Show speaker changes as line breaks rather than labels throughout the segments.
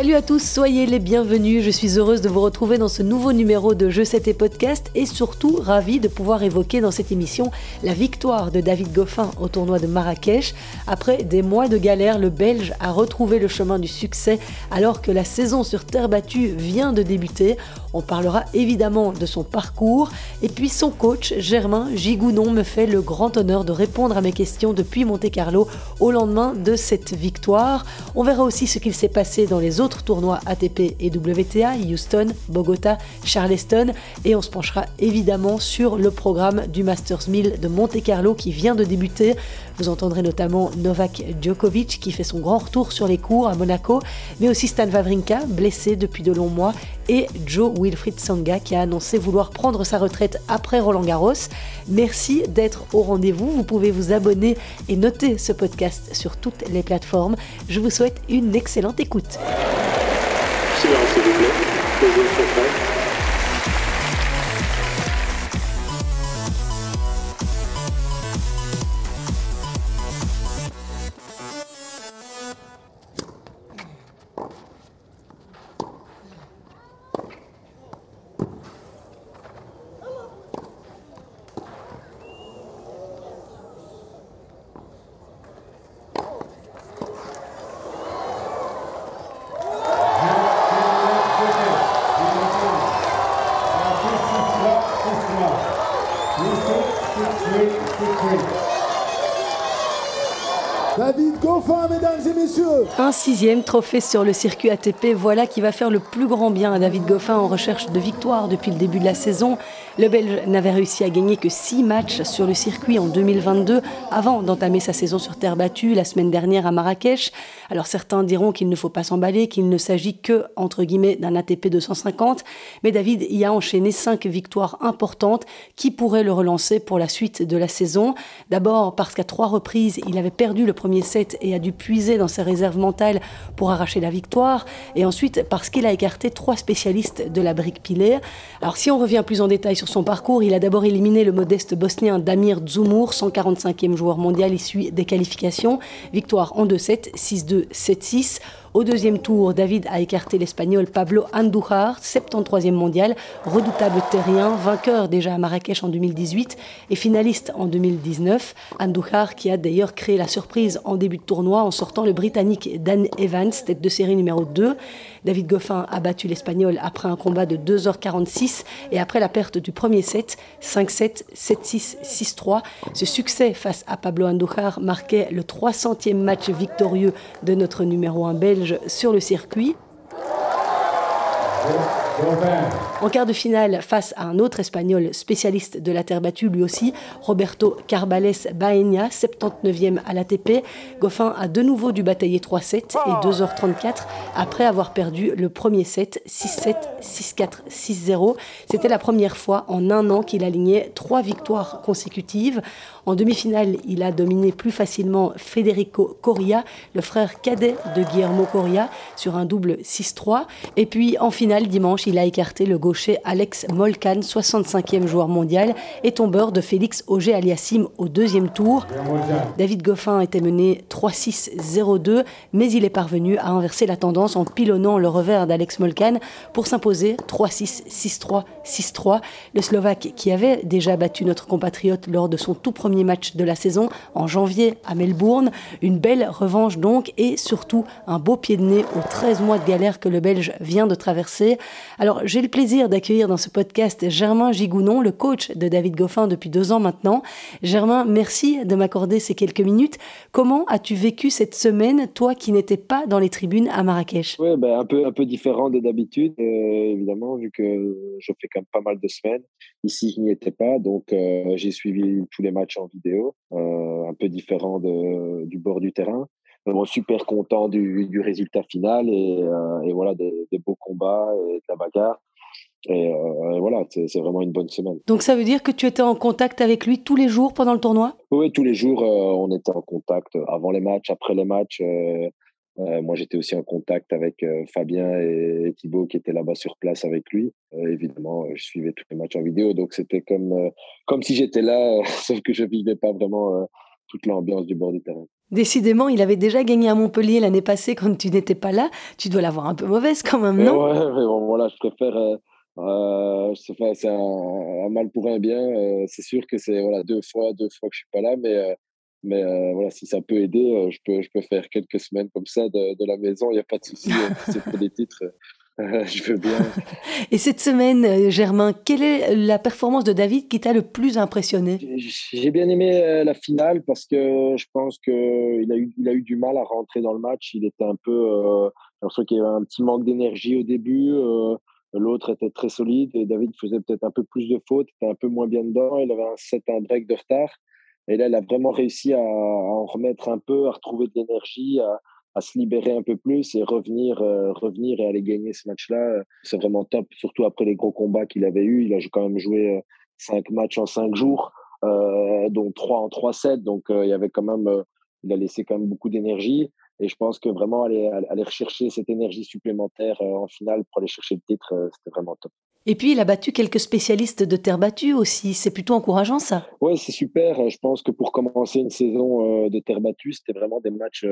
Salut à tous, soyez les bienvenus. Je suis heureuse de vous retrouver dans ce nouveau numéro de Je sais podcast et surtout ravie de pouvoir évoquer dans cette émission la victoire de David Goffin au tournoi de Marrakech. Après des mois de galère, le Belge a retrouvé le chemin du succès alors que la saison sur terre battue vient de débuter. On parlera évidemment de son parcours et puis son coach Germain Gigounon me fait le grand honneur de répondre à mes questions depuis Monte-Carlo au lendemain de cette victoire. On verra aussi ce qu'il s'est passé dans les autres tournois ATP et WTA, Houston, Bogota, Charleston, et on se penchera évidemment sur le programme du Masters 1000 de Monte Carlo qui vient de débuter. Vous entendrez notamment Novak Djokovic qui fait son grand retour sur les cours à Monaco, mais aussi Stan Wawrinka, blessé depuis de longs mois, et Joe Wilfried Sanga qui a annoncé vouloir prendre sa retraite après Roland Garros. Merci d'être au rendez-vous. Vous pouvez vous abonner et noter ce podcast sur toutes les plateformes. Je vous souhaite une excellente écoute. six, six, six, six. Un sixième trophée sur le circuit ATP, voilà qui va faire le plus grand bien à David Goffin en recherche de victoire depuis le début de la saison. Le Belge n'avait réussi à gagner que six matchs sur le circuit en 2022 avant d'entamer sa saison sur terre battue la semaine dernière à Marrakech. Alors certains diront qu'il ne faut pas s'emballer, qu'il ne s'agit que, entre guillemets, d'un ATP 250, mais David y a enchaîné cinq victoires importantes qui pourraient le relancer pour la suite de la saison. D'abord parce qu'à trois reprises, il avait perdu le premier set et a dû puiser dans ses réserves mentales pour arracher la victoire, et ensuite parce qu'il a écarté trois spécialistes de la brique pilaire. Alors si on revient plus en détail sur son parcours, il a d'abord éliminé le modeste bosnien Damir Dzumur, 145e joueur mondial issu des qualifications, victoire en 2-7, 6-2 7-6. Au deuxième tour, David a écarté l'Espagnol Pablo Andújar, 73e mondial, redoutable terrien, vainqueur déjà à Marrakech en 2018 et finaliste en 2019. Andújar qui a d'ailleurs créé la surprise en début de tournoi en sortant le Britannique Dan Evans, tête de série numéro 2. David Goffin a battu l'Espagnol après un combat de 2h46 et après la perte du premier set, 5-7, 7-6, 6-3. Ce succès face à Pablo Andújar marquait le 300e match victorieux de notre numéro 1 belge sur le circuit. En quart de finale, face à un autre Espagnol spécialiste de la terre battue, lui aussi, Roberto Carbales Baena, 79e à l'ATP, Goffin a de nouveau dû batailler 3-7 et 2h34 après avoir perdu le premier set 6-7, 6-4, 6-0. C'était la première fois en un an qu'il alignait trois victoires consécutives. En demi-finale, il a dominé plus facilement Federico Coria, le frère cadet de Guillermo Coria, sur un double 6-3. Et puis en finale, dimanche, il a écarté le gaucher Alex Molkan, 65e joueur mondial, et tombeur de Félix Auger-Aliassime au deuxième tour. David Goffin était mené 3-6-0-2, mais il est parvenu à inverser la tendance en pilonnant le revers d'Alex Molkan pour s'imposer 3-6, 6-3, 6-3. Le Slovaque, qui avait déjà battu notre compatriote lors de son tout premier match de la saison en janvier à Melbourne. Une belle revanche donc et surtout un beau pied de nez aux 13 mois de galère que le Belge vient de traverser. Alors j'ai le plaisir d'accueillir dans ce podcast Germain Gigounon, le coach de David Goffin depuis deux ans maintenant. Germain, merci de m'accorder ces quelques minutes. Comment as-tu vécu cette semaine, toi qui n'étais pas dans les tribunes à Marrakech?
Oui, ben, un, peu, un peu différent de d'habitude, euh, évidemment, vu que je fais quand même pas mal de semaines. Ici, je n'y étais pas, donc euh, j'ai suivi tous les matchs en vidéo, euh, un peu différent de, du bord du terrain. Bon, super content du, du résultat final et, euh, et voilà, des, des, beaux combats et de la bagarre. Et, euh, voilà, c'est vraiment une bonne semaine.
Donc ça veut dire que tu étais en contact avec lui tous les jours pendant le tournoi?
Oui, tous les jours, on était en contact avant les matchs, après les matchs. Moi, j'étais aussi en contact avec Fabien et, Thibaut qui étaient là-bas sur place avec lui. évidemment, je suivais tous les matchs en vidéo, donc c'était comme, comme si j'étais là, sauf que je vivais pas vraiment toute l'ambiance du bord du terrain.
Décidément, il avait déjà gagné à Montpellier l'année passée quand tu n'étais pas là. Tu dois l'avoir un peu mauvaise quand même, non?
Ouais, mais bon, voilà, je préfère. Euh, euh c'est un, mal pour un bien. Euh, c'est sûr que c'est voilà, deux fois, deux fois que je suis pas là, mais, euh, mais voilà, si ça peut aider, je, peux, je peux faire quelques semaines comme ça de, de la maison. Il n'y a pas de souci. c'est pour des titres. je veux bien.
Et cette semaine, euh, Germain, quelle est la performance de David qui t'a le plus impressionné?
J'ai bien aimé euh, la finale parce que je pense qu'il a, eu, il a eu du mal à rentrer dans le match. Il était un peu. Euh, j'ai qu'il y avait un petit manque d'énergie au début. L'autre était très solide et David faisait peut-être un peu plus de fautes, était un peu moins bien dedans. Il avait un set, un break de retard. Et là, il a vraiment réussi à, en remettre un peu, à retrouver de l'énergie, à, se libérer un peu plus et revenir, euh, revenir et aller gagner ce match-là. C'est vraiment top, surtout après les gros combats qu'il avait eu. Il a quand même joué euh, cinq matchs en cinq jours, euh, dont trois en trois sets. Donc, il quand même, il a laissé quand même beaucoup d'énergie. Et je pense que vraiment aller, aller rechercher cette énergie supplémentaire en finale pour aller chercher le titre, c'était vraiment top.
Et puis, il a battu quelques spécialistes de terre battue aussi. C'est plutôt encourageant, ça.
Oui, c'est super. Je pense que pour commencer une saison de terre battue, c'était vraiment des matchs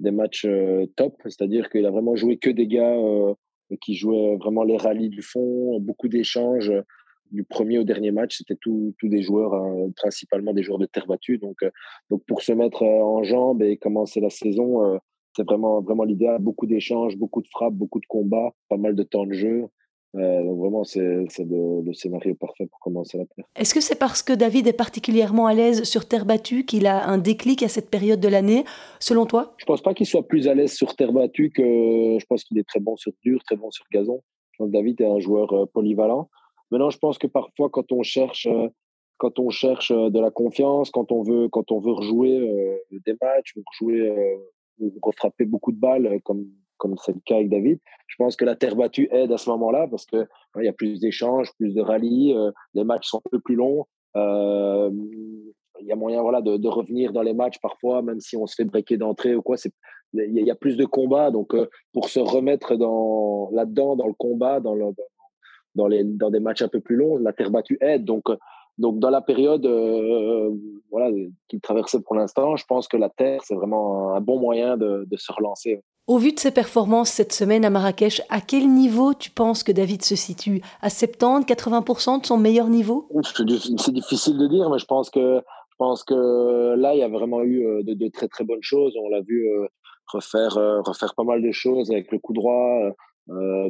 des matchs euh, top, c'est-à-dire qu'il a vraiment joué que des gars euh, qui jouaient vraiment les rallyes du fond, beaucoup d'échanges du premier au dernier match, c'était tous des joueurs, hein, principalement des joueurs de terre battue. Donc, euh, donc pour se mettre en jambes et commencer la saison, c'est vraiment, vraiment l'idéal. Beaucoup d'échanges, beaucoup de frappes, beaucoup de combats, pas mal de temps de jeu. Euh, donc vraiment, c'est le, scénario parfait pour commencer la Terre.
Est-ce que c'est parce que David est particulièrement à l'aise sur terre battue qu'il a un déclic à cette période de l'année, selon toi?
Je pense pas qu'il soit plus à l'aise sur terre battue que je pense qu'il est très bon sur dur, très bon sur gazon. Je pense que David est un joueur euh, polyvalent. Maintenant, je pense que parfois, quand on cherche, euh, quand on cherche de la confiance, quand on veut, quand on veut rejouer des matchs, ou rejouer, ou refrapper beaucoup de balles, comme comme c'est le cas avec David. Je pense que la terre battue aide à ce moment-là parce que il y a plus d'échanges, plus de rallyes, euh, les matchs sont un peu plus longs. Euh, il y a moyen voilà de, revenir dans les matchs parfois, même si on se fait breaker d'entrée ou quoi. Il y, a plus de combats, donc euh, pour se remettre dans là-dedans, dans le combat, dans le, dans les dans des matchs un peu plus longs, la terre battue aide. Donc donc dans la période voilà qu'il traversait pour l'instant, je pense que la terre c'est vraiment un bon moyen de se relancer.
Au vu de ses performances cette semaine à Marrakech, à quel niveau tu penses que David se situe? À 70, 80% de son meilleur niveau?
C'est difficile de dire, mais je pense que là, il y a vraiment eu euh, de, très très bonnes choses. On l'a vu euh, refaire euh, refaire pas mal de choses avec le coup droit,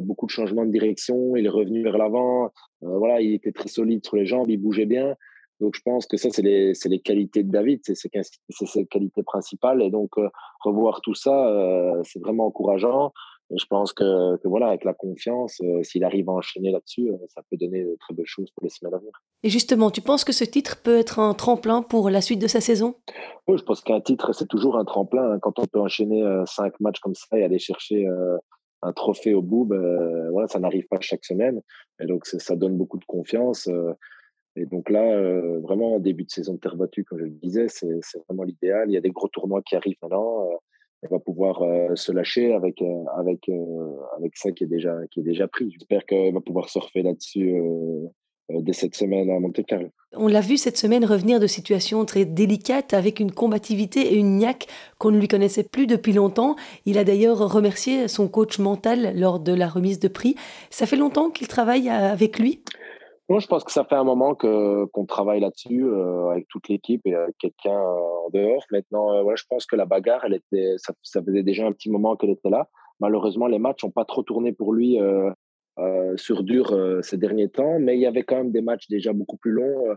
beaucoup de changements de direction. Il est revenu vers l'avant. voilà, il était très solide sur les jambes, il bougeait bien. Donc, je pense que ça, c'est les, les, qualités de David, c'est ses, ses qualités principales. Et donc, euh, revoir tout ça, euh, c'est vraiment encourageant. Et je pense que, que voilà, avec la confiance, euh, s'il arrive à enchaîner là-dessus, ça peut donner de très belles choses pour les semaines à venir.
Et justement, tu penses que ce titre peut être un tremplin pour la suite de sa saison?
Oui, je pense qu'un titre, c'est toujours un tremplin. Hein. Quand on peut enchaîner cinq matchs comme ça et aller chercher un trophée au bout, ben, voilà, ça n'arrive pas chaque semaine. Et donc, ça donne beaucoup de confiance. Et donc là, euh, vraiment, en début de saison de terre battue, comme je le disais, c'est vraiment l'idéal. Il y a des gros tournois qui arrivent maintenant. Euh, on va pouvoir euh, se lâcher avec, avec, avec ça qui est déjà, qui est déjà pris. J'espère qu'elle va pouvoir surfer là-dessus dès cette semaine à Monte Carlo.
On l'a vu cette semaine revenir de situations très délicates avec une combativité et une niaque qu'on ne lui connaissait plus depuis longtemps. Il a d'ailleurs remercié son coach mental lors de la remise de prix. Ça fait longtemps qu'il travaille avec lui?
Moi, je pense que ça fait un moment que qu'on travaille là-dessus euh, avec toute l'équipe et avec quelqu'un euh, en dehors. Maintenant, euh, je pense que la bagarre, elle était, ça, faisait déjà un petit moment qu'elle était là. Malheureusement, les matchs n'ont pas trop tourné pour lui sur dur ces derniers temps, mais il y avait quand même des matchs déjà beaucoup plus longs,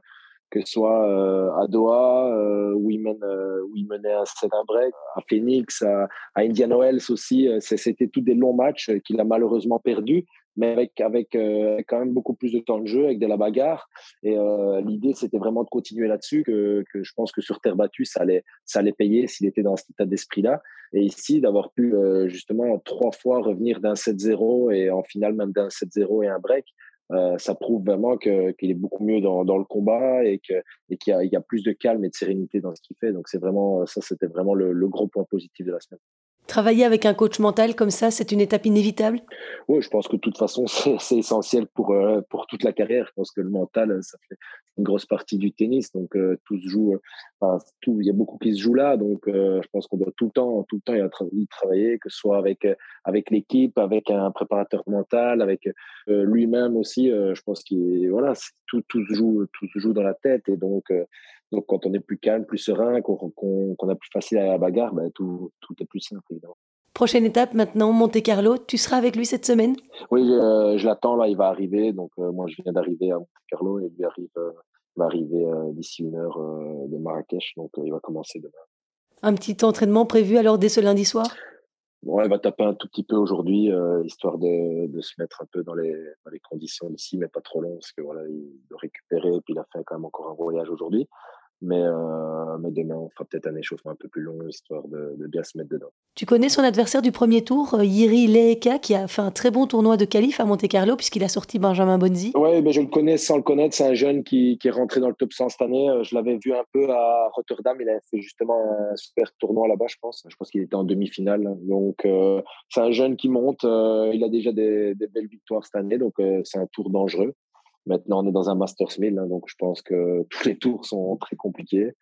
que ce soit à Doha où il mène, où il menait set break, à Phoenix, à, à Indian Wells aussi. C'était tous des longs matchs qu'il a malheureusement perdus mais avec avec euh, quand même beaucoup plus de temps de jeu, avec de la bagarre. Et euh, l'idée, c'était vraiment de continuer là-dessus. Que, que je pense que sur terre battue, ça allait ça allait payer s'il était dans cet état d'esprit-là. Et ici, d'avoir pu euh, justement trois fois revenir d'un 7-0 et en finale même d'un 7-0 et un break. Euh, ça prouve vraiment qu'il est beaucoup mieux dans, dans le combat et qu'il et qu'il y, y, a plus de calme et de sérénité dans ce qu'il fait. Donc c'est vraiment ça, c'était vraiment le, le gros point positif de la semaine.
Travailler avec un coach mental comme ça, c'est une étape inévitable?
Oui, je pense que de toute façon, c'est essentiel pour, euh, pour toute la carrière. Je pense que le mental, ça fait une grosse partie du tennis. Donc, euh, tout se joue, il y a beaucoup qui se joue là. Donc, euh, je pense qu'on doit tout le temps, tout le temps y, travailler, que ce soit avec, avec l'équipe, avec un préparateur mental, avec lui-même aussi. je pense que voilà, tout, tout, se joue, tout se joue dans la tête. Et donc, donc, quand on est plus calme, plus serein, qu'on a plus facile à la bagarre, ben, tout, tout, est plus simple, évidemment.
Prochaine étape maintenant, Monte Carlo. Tu seras avec lui cette semaine?
Oui, euh, je l'attends. Là, il va arriver. Donc, euh, moi, je viens d'arriver à Monte Carlo et lui arrive, euh, va arriver d'ici une heure de Marrakech. Donc, il va commencer demain.
Un petit entraînement prévu alors dès ce lundi soir?
Bon, il va taper un tout petit peu aujourd'hui, histoire de, de, se mettre un peu dans les, dans les conditions d'ici, mais pas trop long, parce que voilà, il doit récupérer, et puis il a fait quand même encore un voyage aujourd'hui. Mais, euh, mais demain, on fera peut-être un échauffement un peu plus long, histoire de, bien se mettre dedans.
Tu connais son adversaire du premier tour, euh, Yiri Leeka, qui a fait un très bon tournoi de qualif à Monte-Carlo, puisqu'il a sorti Benjamin Bonzi?
Oui, ben je le connais sans le connaître. C'est un jeune qui, qui, est rentré dans le top 100 cette année. Euh, je l'avais vu un peu à Rotterdam. Il a fait justement un super tournoi là-bas, je pense. Je pense qu'il était en demi-finale. Donc, euh, c'est un jeune qui monte. il a déjà des, des, belles victoires cette année. Donc, c'est un tour dangereux. Maintenant, on est dans un Masters 1000, hein, donc je pense que tous les tours sont très compliqués.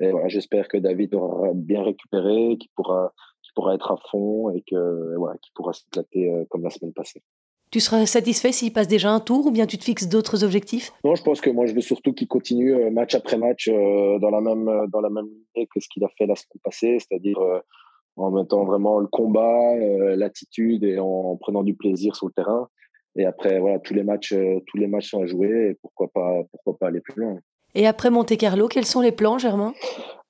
Et voilà, j'espère que David aura bien récupéré, qu'il pourra, qu'il pourra être à fond et que voilà, qu'il pourra s'éclater euh, comme la semaine passée.
Tu seras satisfait s'il passe déjà un tour ou bien tu te fixes d'autres objectifs?
Non, je pense que moi je veux surtout qu'il continue euh, match après match euh, dans la même dans la même que ce qu'il a fait la semaine passée, c'est-à-dire en mettant vraiment le combat, l'attitude et en, prenant du plaisir sur le terrain. Et après, voilà, tous les matchs, euh, tous les matchs sont à jouer. Et pourquoi pas, pourquoi pas aller plus loin.
Et après Monte Carlo, quels sont les plans, Germain?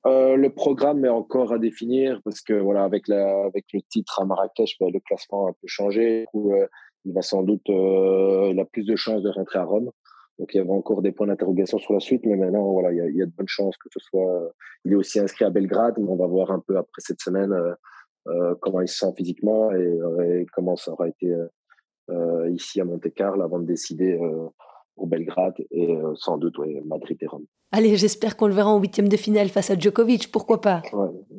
Euh, Le programme est encore à définir parce que voilà, avec la, avec le titre à Marrakech, ben, le classement a un peu changé. Euh, il va sans doute, il a plus de chances de rentrer à Rome. Donc il y avait encore des points d'interrogation sur la suite, mais maintenant voilà, il y, a, il y, a, de bonnes chances que ce soit. Il est aussi inscrit à Belgrade, mais on va voir un peu après cette semaine comment il se sent physiquement et, et comment ça aura été euh, ici à Monte-Carlo avant de décider euh, pour Belgrade et euh, sans doute Madrid et Rome.
Allez, j'espère qu'on le verra en huitième de finale face à Djokovic, pourquoi pas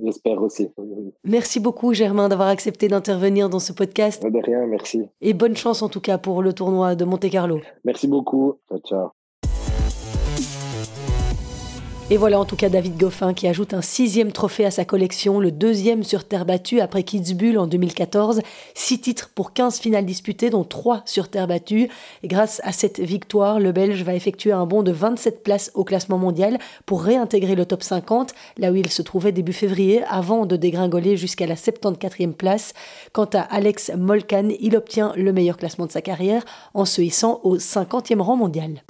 J'espère aussi.
Merci beaucoup Germain d'avoir accepté d'intervenir dans ce podcast.
De rien, merci.
Et bonne chance en tout cas pour le tournoi de Monte Carlo.
Merci beaucoup. Ciao, ciao.
Et voilà en tout cas David Goffin qui ajoute un sixième trophée à sa collection, le deuxième sur terre battue après Kitzbühel en 2014. Six titres pour 15 finales disputées, dont trois sur terre battue. Grâce à cette victoire, le Belge va effectuer un bond de 27 places au classement mondial pour réintégrer le top 50, là où il se trouvait début février, avant de dégringoler jusqu'à la 74e place. Quant à Alex Molkan, il obtient le meilleur classement de sa carrière en se hissant au 50e rang mondial.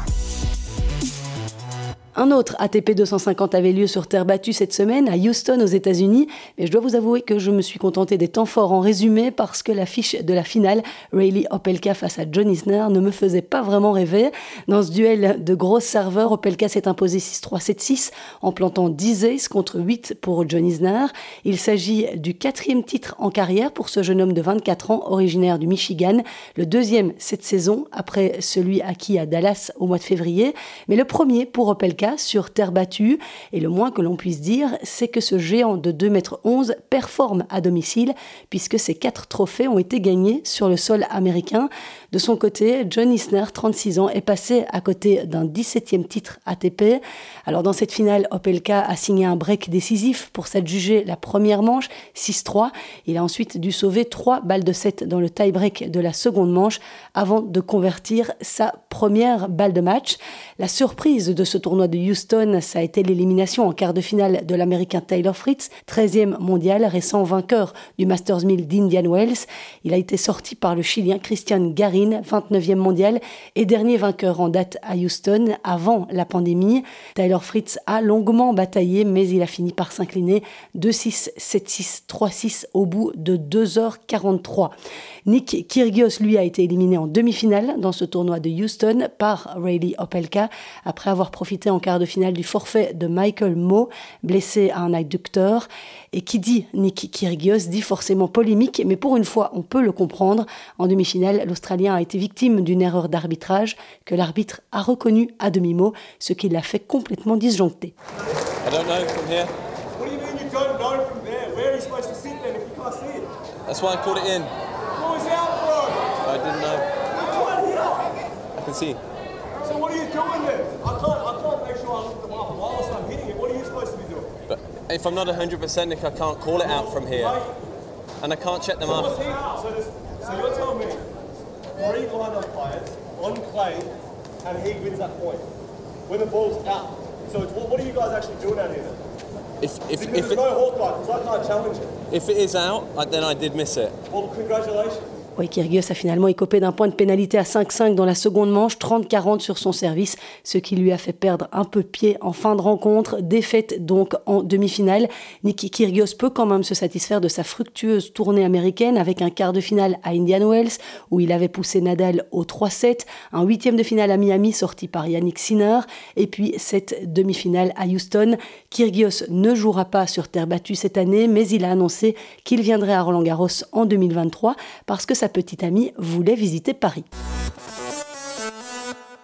Un autre ATP 250 avait lieu sur terre battue cette semaine à Houston aux États-Unis, mais je dois vous avouer que je me suis contenté des temps forts en résumé parce que l'affiche de la finale, Rayleigh Opelka face à John Isner, ne me faisait pas vraiment rêver. Dans ce duel de gros serveurs, Opelka s'est imposé 6-3, 7-6 en plantant 10 aces contre 8 pour John Isner. Il s'agit du quatrième titre en carrière pour ce jeune homme de 24 ans, originaire du Michigan, le deuxième cette saison après celui acquis à Dallas au mois de février, mais le premier pour Opelka sur terre battue. Et le moins que l'on puisse dire, c'est que ce géant de 2 mètres 11 performe à domicile, puisque ses quatre trophées ont été gagnés sur le sol américain. De son côté, John Isner, 36 ans, est passé à côté d'un 17e titre ATP. Alors dans cette finale, Opelka a signé un break décisif pour s'adjuger la première manche, 6-3. Il a ensuite dû sauver 3 balles de 7 dans le tie-break de la seconde manche avant de convertir sa première balle de match. La surprise de ce tournoi de Houston, ça a été l'élimination en quart de finale de l'Américain Taylor Fritz, 13e mondial, récent vainqueur du Masters 1000 d'Indian Wells. Il a été sorti par le Chilien Christian Garin, 29e mondial et dernier vainqueur en date à Houston avant la pandémie. Taylor Fritz a longuement bataillé, mais il a fini par s'incliner 2-6, 7-6, 3-6 au bout de 2h43. Nick Kyrgios, lui, a été éliminé en demi-finale dans ce tournoi de Houston par Rayleigh Opelka après avoir profité en quart de finale du forfait de Michael Moe, blessé à un adducteur. Et qui dit Nick Kyrgios dit forcément polémique, mais pour une fois, on peut le comprendre. En demi-finale, l'Australien a été victime d'une erreur d'arbitrage que l'arbitre a reconnue à demi-mot, ce qui l'a fait complètement disjoncter. I don't know from here. What do you mean you don't know from there? Where are you supposed to sit then if you can't see it?
That's why I called it in. I didn't know. I can see.
So what are you doing then?
If I'm not 100% Nick, I can't call it out from here. And I can't check them
So,
up.
so, this, so you're telling me three line umpires on clay and he wins that point when the ball's out. So it's, what, what are you guys actually doing out here then?
If, if, if,
there's
it,
no Hawkeye because I can't challenge it.
if it is out, then I did miss it.
Well, congratulations.
Oui, Kyrgios a finalement écopé d'un point de pénalité à 5-5 dans la seconde manche, 30-40 sur son service, ce qui lui a fait perdre un peu pied en fin de rencontre. Défaite donc en demi-finale. Nicky Kyrgios peut quand même se satisfaire de sa fructueuse tournée américaine avec un quart de finale à Indian Wells où il avait poussé Nadal au 3-7, un huitième de finale à Miami sorti par Yannick Sinner et puis cette demi-finale à Houston. Kyrgios ne jouera pas sur terre battue cette année, mais il a annoncé qu'il viendrait à Roland Garros en 2023 parce que sa petite amie voulait visiter Paris.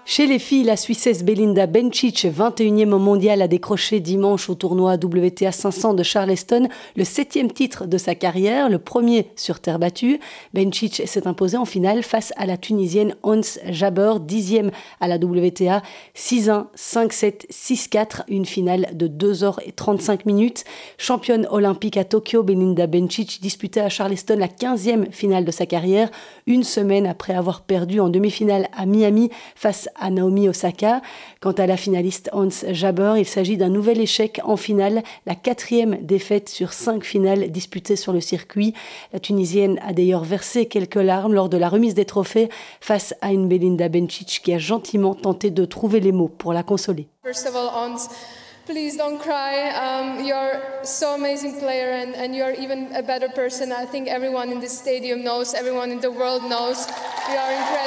Chez les filles, la Suissesse Belinda Bencic, 21e au mondial, a décroché dimanche au tournoi WTA 500 de Charleston le septième titre de sa carrière, le premier sur terre battue. Bencic s'est imposé en finale face à la Tunisienne Hans Jaber, dixième à la WTA, 6-1, 5-7, 6-4, une finale de 2h35 minutes. Championne olympique à Tokyo, Belinda Bencic disputait à Charleston la 15e finale de sa carrière, une semaine après avoir perdu en demi-finale à Miami face à Naomi Osaka. Quant à la finaliste Hans Jaber, il s'agit d'un nouvel échec en finale, la quatrième défaite sur cinq finales disputées sur le circuit. La Tunisienne a d'ailleurs versé quelques larmes lors de la remise des trophées face à une Belinda Bencic qui a gentiment tenté de trouver les mots pour la consoler.
First of all, Ons, please don't cry. Um, you're so amazing player, and, and you're even a better person. I think everyone in this stadium knows, everyone in the world knows. You are incredible.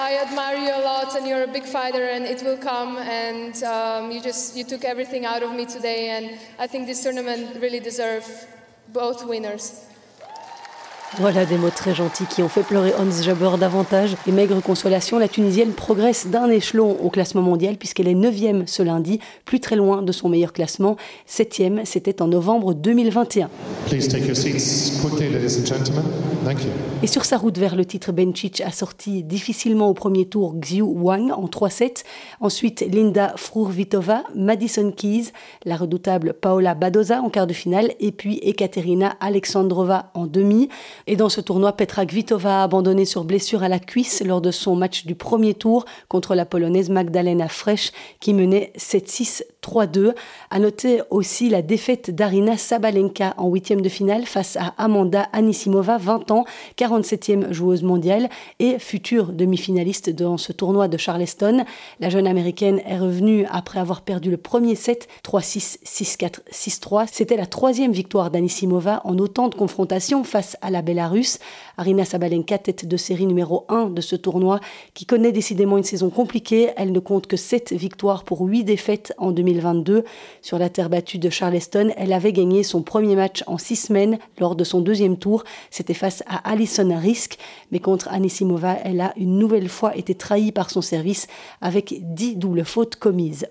I admire you a lot, and you're a big fighter, and it will come. And um, you just you took everything out of me today, and I think this tournament really deserves both winners.
Voilà des mots très gentils qui ont fait pleurer Hans Jaber davantage. Et maigre consolation, la Tunisienne progresse d'un échelon au classement mondial puisqu'elle est 9e ce lundi, plus très loin de son meilleur classement. 7e, c'était en novembre 2021.
Please take your seats quickly, ladies and gentlemen. Thank you.
Et sur sa route vers le titre, Bencic a sorti difficilement au premier tour Xiu Wang en 3-7. Ensuite, Linda Frurvitova, Madison Keys, la redoutable Paola Badoza en quart de finale et puis Ekaterina Alexandrova en demi. Et dans ce tournoi, Petra Kvitova a abandonné sur blessure à la cuisse lors de son match du premier tour contre la polonaise Magdalena Fresh qui menait 7-6, 3-2. À noter aussi la défaite d'Arina Sabalenka en huitième de finale face à Amanda Anisimova, 20 ans, 47e joueuse mondiale et future demi-finaliste dans ce tournoi de Charleston. La jeune américaine est revenue après avoir perdu le premier set 3-6, 6-4, 6-3. C'était la troisième victoire d'Anisimova en autant de confrontations face à la Bélarus. Arina Sabalenka, tête de série numéro 1 de ce tournoi, qui connaît décidément une saison compliquée. Elle ne compte que 7 victoires pour 8 défaites en 2022. Sur la terre battue de Charleston, elle avait gagné son premier match en 6 semaines lors de son deuxième tour. C'était face à Alison Risk. Mais contre Anisimova, elle a une nouvelle fois été trahie par son service avec 10 doubles fautes commises.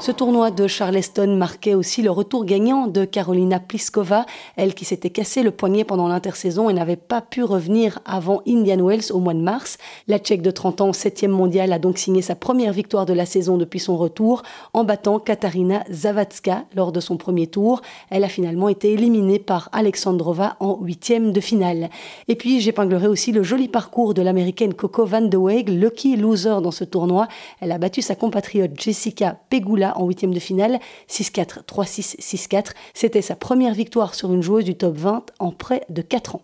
Ce tournoi de Charleston marquait aussi le retour gagnant de Carolina Pliskova, elle qui s'était cassé le poignet pendant l'intersaison et n'avait pas pu revenir avant Indian Wells au mois de mars. La Tchèque de 30 ans, 7e mondiale, a donc signé sa première victoire de la saison depuis son retour en battant Katarina Zavatska lors de son premier tour. Elle a finalement été éliminée par Alexandrova en huitième de finale. Et puis j'épinglerai aussi le joli parcours de l'américaine Coco Van de Weeg, lucky loser dans ce tournoi. Elle a battu sa compatriote Jessica Pegula en huitième de finale, 6-4, 3-6, 6-4. C'était sa première victoire sur une joueuse du top 20 en près de 4 ans.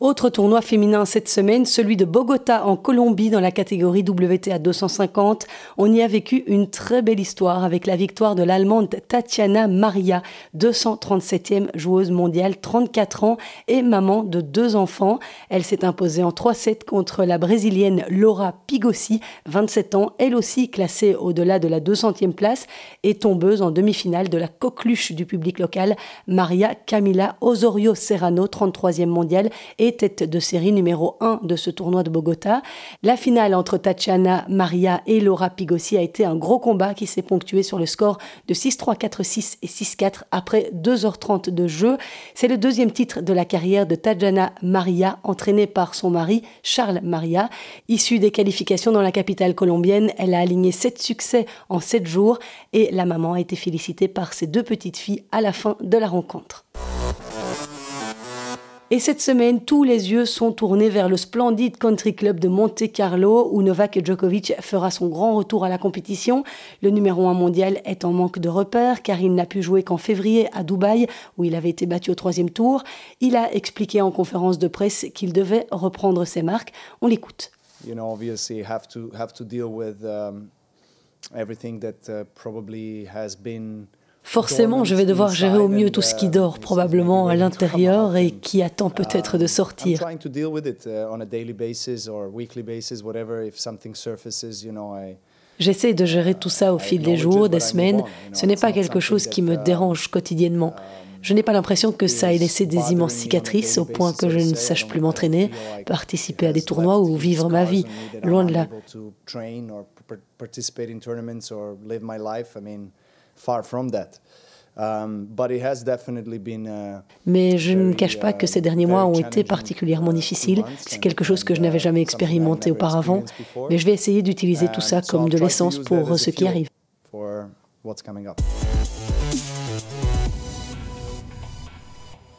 Autre tournoi féminin cette semaine, celui de Bogota en Colombie dans la catégorie WTA 250. On y a vécu une très belle histoire avec la victoire de l'Allemande Tatiana Maria, 237e joueuse mondiale, 34 ans et maman de deux enfants. Elle s'est imposée en 3-7 contre la Brésilienne Laura Pigossi, 27 ans, elle aussi classée au-delà de la 200e place et tombeuse en demi-finale de la coqueluche du public local, Maria Camila Osorio Serrano, 33e mondiale et tête de série numéro 1 de ce tournoi de Bogota. La finale entre Tatiana Maria et Laura Pigossi a été un gros combat qui s'est ponctué sur le score de 6-3, 4-6 et 6-4 après 2h30 de jeu. C'est le deuxième titre de la carrière de Tatiana Maria, entraînée par son mari Charles Maria. Issue des qualifications dans la capitale colombienne, elle a aligné 7 succès en 7 jours et la maman a été félicitée par ses deux petites filles à la fin de la rencontre. Et cette semaine, tous les yeux sont tournés vers le splendide country club de Monte Carlo où Novak Djokovic fera son grand retour à la compétition. Le numéro 1 mondial est en manque de repères car il n'a pu jouer qu'en février à Dubaï où il avait été battu au troisième tour. Il a expliqué en conférence de presse qu'il devait reprendre ses marques. On l'écoute. Forcément, je vais devoir gérer au mieux tout ce qui dort probablement à l'intérieur et qui attend peut-être de sortir. J'essaie de gérer tout ça au fil des jours, des semaines. Ce n'est pas quelque chose qui me dérange quotidiennement. Je n'ai pas l'impression que ça ait laissé des immenses cicatrices au point que je ne sache plus m'entraîner, participer à des tournois ou vivre ma vie. Loin de là. Mais je ne cache pas que ces derniers mois ont été particulièrement difficiles. C'est quelque chose que je n'avais jamais expérimenté auparavant. Mais je vais essayer d'utiliser tout ça comme de l'essence pour ce qui arrive.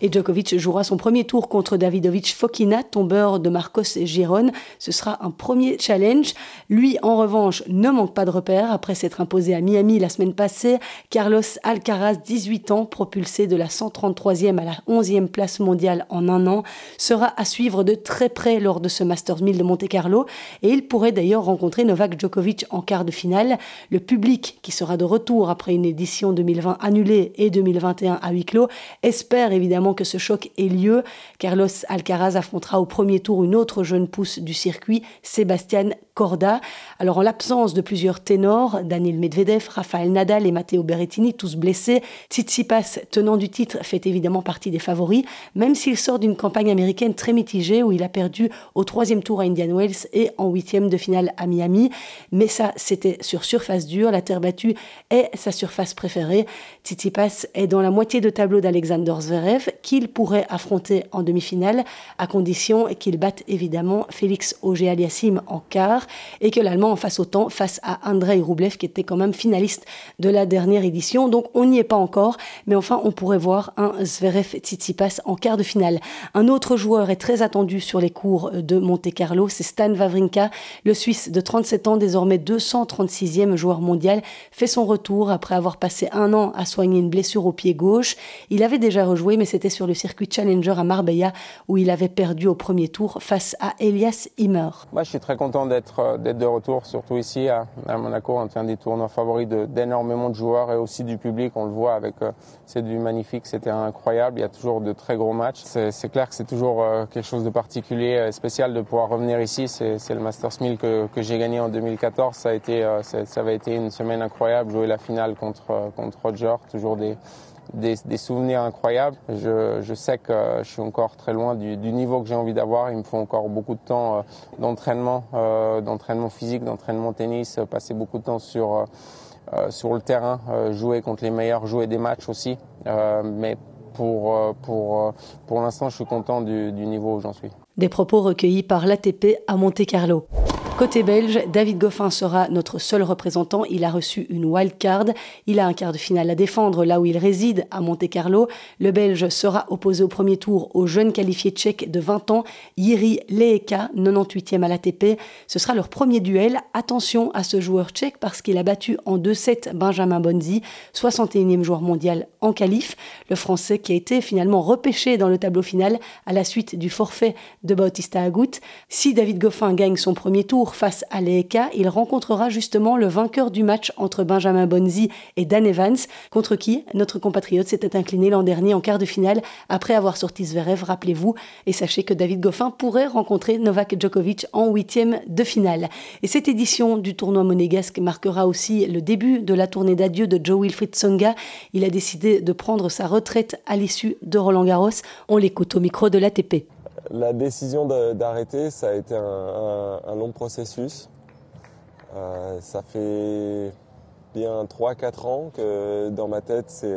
Et Djokovic jouera son premier tour contre Davidovic Fokina, tombeur de Marcos Giron. Ce sera un premier challenge. Lui, en revanche, ne manque pas de repères après s'être imposé à Miami la semaine passée. Carlos Alcaraz, 18 ans, propulsé de la 133e à la 11e place mondiale en un an, sera à suivre de très près lors de ce Masters 1000 de Monte-Carlo. Et il pourrait d'ailleurs rencontrer Novak Djokovic en quart de finale. Le public, qui sera de retour après une édition 2020 annulée et 2021 à huis clos, espère évidemment que ce choc ait lieu. Carlos Alcaraz affrontera au premier tour une autre jeune pousse du circuit, Sébastien Corda. Alors en l'absence de plusieurs ténors, Daniel Medvedev, Rafael Nadal et Matteo Berrettini, tous blessés, Tsitsipas, tenant du titre, fait évidemment partie des favoris, même s'il sort d'une campagne américaine très mitigée où il a perdu au troisième tour à Indian Wells et en huitième de finale à Miami. Mais ça, c'était sur surface dure. La terre battue est sa surface préférée. Tsitsipas est dans la moitié de tableau d'Alexander Zverev, qu'il pourrait affronter en demi-finale, à condition qu'il batte évidemment Félix Auger-Aliassime en quart et que l'Allemand en fasse autant face à Andrei Rublev qui était quand même finaliste de la dernière édition. Donc on n'y est pas encore, mais enfin on pourrait voir un Zverev Tsitsipas en quart de finale. Un autre joueur est très attendu sur les cours de Monte Carlo, c'est Stan Wawrinka, le Suisse de 37 ans, désormais 236e joueur mondial, fait son retour après avoir passé un an à soigner une blessure au pied gauche. Il avait déjà rejoué, mais c'était sur le circuit Challenger à Marbella où il avait perdu au premier tour face à Elias Himmer.
Moi, je suis très content d'être euh, de retour, surtout ici à, Monaco, un des tournois favoris d'énormément de, joueurs et aussi du public. On le voit avec, euh, c'est du magnifique, c'était incroyable. Il y a toujours de très gros matchs. C'est clair que c'est toujours euh, quelque chose de particulier, spécial de pouvoir revenir ici. C'est le Masters 1000 que, que j'ai gagné en 2014. Ça a été, ça avait été une semaine incroyable. Jouer la finale contre contre Roger, toujours des des, souvenirs incroyables. Je, sais que je suis encore très loin du, niveau que j'ai envie d'avoir. Il me faut encore beaucoup de temps euh, d'entraînement, euh, d'entraînement physique, d'entraînement tennis, euh, passer beaucoup de temps sur, sur le terrain, jouer contre les meilleurs, jouer des matchs aussi. mais pour, pour, pour l'instant, je suis content du, du niveau où j'en suis.
Des propos recueillis par l'ATP à Monte Carlo. Côté belge, David Goffin sera notre seul représentant. Il a reçu une wild card. Il a un quart de finale à défendre là où il réside, à Monte-Carlo. Le Belge sera opposé au premier tour au jeune qualifié tchèque de 20 ans, Yiri Leheka, 98e à l'ATP. Ce sera leur premier duel. Attention à ce joueur tchèque parce qu'il a battu en 2-7 Benjamin Bonzi, 61e joueur mondial en qualif. Le Français qui a été finalement repêché dans le tableau final à la suite du forfait de Bautista Agut. Si David Goffin gagne son premier tour, face à l'EEK, il rencontrera justement le vainqueur du match entre Benjamin Bonzi et Dan Evans, contre qui notre compatriote s'était incliné l'an dernier en quart de finale après avoir sorti Zverev, rappelez-vous. Et sachez que David Goffin pourrait rencontrer Novak Djokovic en huitième de finale. Et cette édition du tournoi monégasque marquera aussi le début de la tournée d'adieu de Joe Wilfried Songa. Il a décidé de prendre sa retraite à l'issue de Roland Garros. On l'écoute au micro de l'ATP.
La décision d'arrêter, ça a été un, long processus. Euh, ça fait bien 3-4 ans que dans ma tête, c'est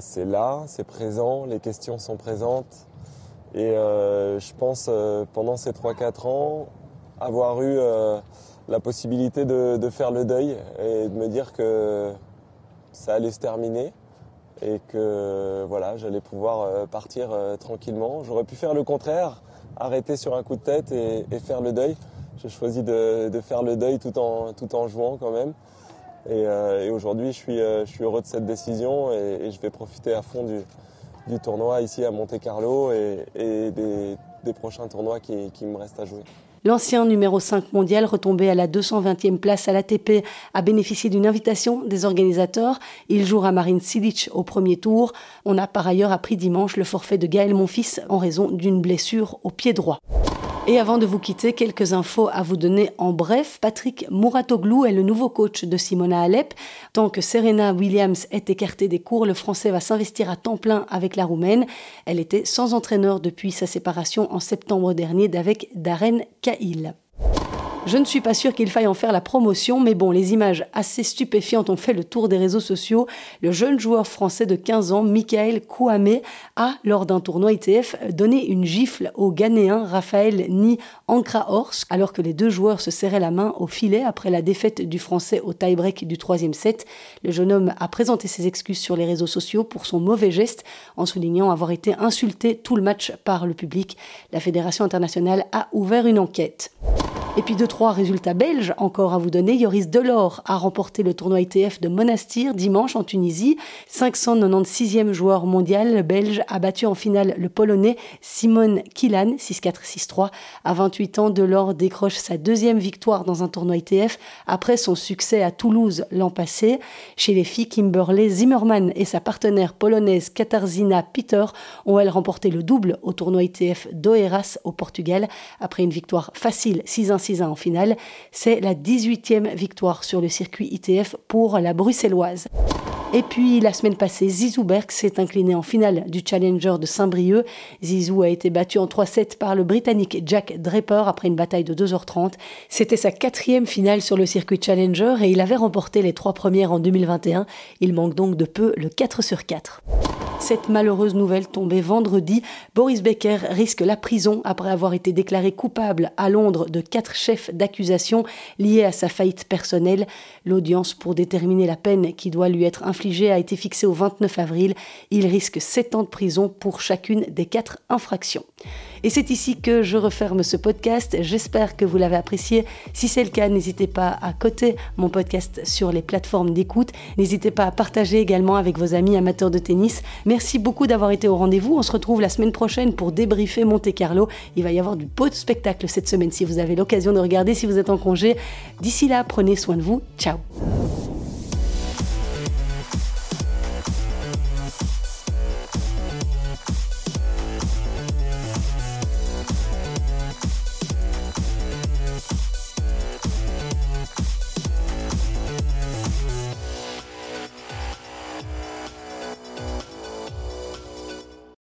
c'est là, c'est présent, les questions sont présentes. Et je pense pendant ces 3-4 ans, avoir eu la possibilité de, faire le deuil et de me dire que ça allait se terminer et que voilà, j'allais pouvoir euh, partir euh, tranquillement. J'aurais pu faire le contraire, arrêter sur un coup de tête et, faire le deuil. J'ai choisi de, faire le deuil tout en, tout en jouant quand même. Et, euh, aujourd'hui, je suis, je suis heureux de cette décision et, je vais profiter à fond du, du, tournoi ici à Monte Carlo et, des, des, prochains tournois qui, qui me restent à jouer.
L'ancien numéro 5 mondial, retombé à la 220e place à l'ATP, a bénéficié d'une invitation des organisateurs. Il jouera Marine Silic au premier tour. On a par ailleurs appris dimanche le forfait de Gaël Monfils en raison d'une blessure au pied droit. Et avant de vous quitter, quelques infos à vous donner en bref. Patrick Mouratoglou est le nouveau coach de Simona Alep. Tant que Serena Williams est écartée des cours, le Français va s'investir à temps plein avec la Roumaine. Elle était sans entraîneur depuis sa séparation en septembre dernier d'avec Darren Cahill. Je ne suis pas sûr qu'il faille en faire la promotion, mais bon, les images assez stupéfiantes ont fait le tour des réseaux sociaux. Le jeune joueur français de 15 ans, Michael Kouame, a, lors d'un tournoi ITF, donné une gifle au Ghanéen Raphaël Ni Ankra-Horst, alors que les deux joueurs se serraient la main au filet après la défaite du français au tie-break du troisième set. Le jeune homme a présenté ses excuses sur les réseaux sociaux pour son mauvais geste, en soulignant avoir été insulté tout le match par le public. La Fédération internationale a ouvert une enquête. Et puis deux, trois résultats belges encore à vous donner. Yoris Delors a remporté le tournoi ITF de Monastir dimanche en Tunisie. 596e joueur mondial belge a battu en finale le polonais Simon Kilan 6-4-6-3. À 28 ans, Delors décroche sa deuxième victoire dans un tournoi ITF après son succès à Toulouse l'an passé. Chez les filles, Kimberley Zimmerman et sa partenaire polonaise Katarzyna Peter ont elles remporté le double au tournoi ITF d'Oeiras au Portugal après une victoire facile 6-1 6 en finale. C'est la 18e victoire sur le circuit ITF pour la bruxelloise. Et puis la semaine passée, Zizou Berg s'est incliné en finale du Challenger de Saint-Brieuc. Zizou a été battu en 3-7 par le Britannique Jack Draper après une bataille de 2h30. C'était sa quatrième finale sur le circuit Challenger et il avait remporté les trois premières en 2021. Il manque donc de peu le 4 sur 4. Cette malheureuse nouvelle tombée vendredi, Boris Becker risque la prison après avoir été déclaré coupable à Londres de quatre chefs d'accusation liés à sa faillite personnelle. L'audience pour déterminer la peine qui doit lui être infligée a été fixée au 29 avril. Il risque sept ans de prison pour chacune des quatre infractions. Et c'est ici que je referme ce podcast. J'espère que vous l'avez apprécié. Si c'est le cas, n'hésitez pas à coter mon podcast sur les plateformes d'écoute. N'hésitez pas à partager également avec vos amis amateurs de tennis. Merci beaucoup d'avoir été au rendez-vous. On se retrouve la semaine prochaine pour débriefer Monte Carlo. Il va y avoir du beau spectacle cette semaine si vous avez l'occasion de regarder, si vous êtes en congé. D'ici là, prenez soin de vous. Ciao